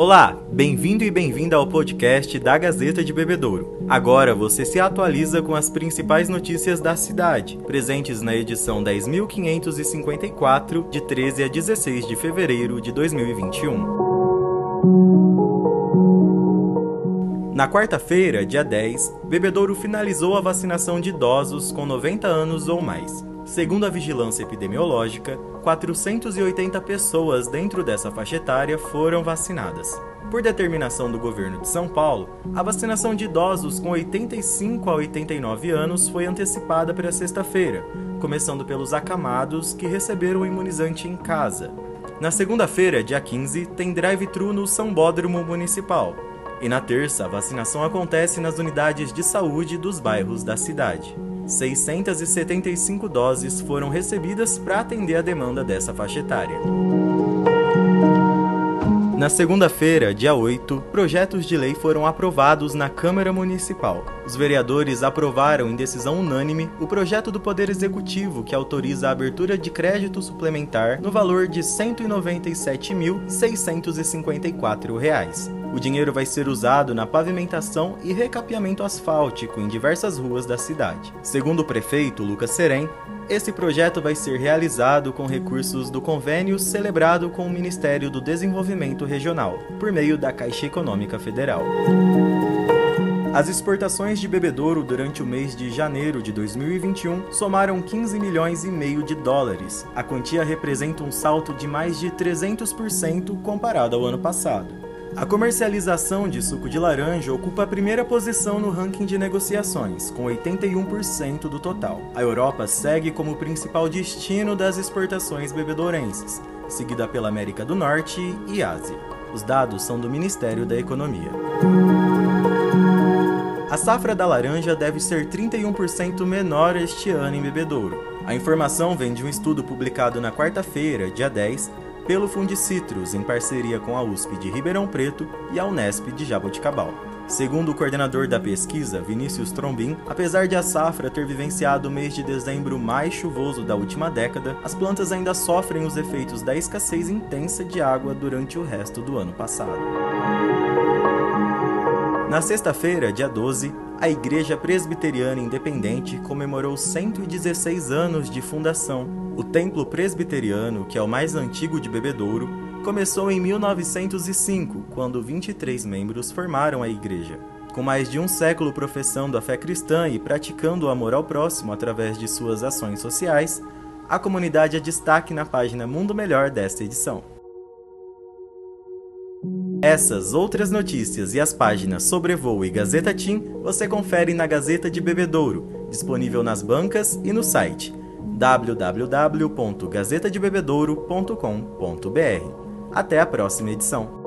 Olá, bem-vindo e bem-vinda ao podcast da Gazeta de Bebedouro. Agora você se atualiza com as principais notícias da cidade, presentes na edição 10.554, de 13 a 16 de fevereiro de 2021. Na quarta-feira, dia 10, Bebedouro finalizou a vacinação de idosos com 90 anos ou mais. Segundo a vigilância epidemiológica, 480 pessoas dentro dessa faixa etária foram vacinadas. Por determinação do governo de São Paulo, a vacinação de idosos com 85 a 89 anos foi antecipada para sexta-feira, começando pelos acamados que receberam o imunizante em casa. Na segunda-feira, dia 15, tem drive-thru no São Bódromo Municipal. E na terça, a vacinação acontece nas unidades de saúde dos bairros da cidade. 675 doses foram recebidas para atender a demanda dessa faixa etária. Na segunda-feira, dia 8, projetos de lei foram aprovados na Câmara Municipal. Os vereadores aprovaram em decisão unânime o projeto do Poder Executivo que autoriza a abertura de crédito suplementar no valor de R$ 197.654. O dinheiro vai ser usado na pavimentação e recapeamento asfáltico em diversas ruas da cidade. Segundo o prefeito Lucas Serem, esse projeto vai ser realizado com recursos do convênio celebrado com o Ministério do Desenvolvimento Regional, por meio da Caixa Econômica Federal. As exportações de bebedouro durante o mês de janeiro de 2021 somaram 15 milhões e meio de dólares. A quantia representa um salto de mais de 300% comparado ao ano passado. A comercialização de suco de laranja ocupa a primeira posição no ranking de negociações, com 81% do total. A Europa segue como principal destino das exportações bebedourenses, seguida pela América do Norte e Ásia. Os dados são do Ministério da Economia. A safra da laranja deve ser 31% menor este ano em bebedouro. A informação vem de um estudo publicado na quarta-feira, dia 10, pelo Fundicitrus, em parceria com a USP de Ribeirão Preto e a Unesp de Jaboticabal. Segundo o coordenador da pesquisa, Vinícius Trombin, apesar de a safra ter vivenciado o mês de dezembro mais chuvoso da última década, as plantas ainda sofrem os efeitos da escassez intensa de água durante o resto do ano passado. Na sexta-feira, dia 12, a Igreja Presbiteriana Independente comemorou 116 anos de fundação. O Templo Presbiteriano, que é o mais antigo de Bebedouro, começou em 1905, quando 23 membros formaram a igreja. Com mais de um século professando a fé cristã e praticando o amor ao próximo através de suas ações sociais, a comunidade é destaque na página Mundo Melhor desta edição. Essas outras notícias e as páginas Sobrevoo e Gazeta Team você confere na Gazeta de Bebedouro, disponível nas bancas e no site www.gazetadebebedouro.com.br. Até a próxima edição.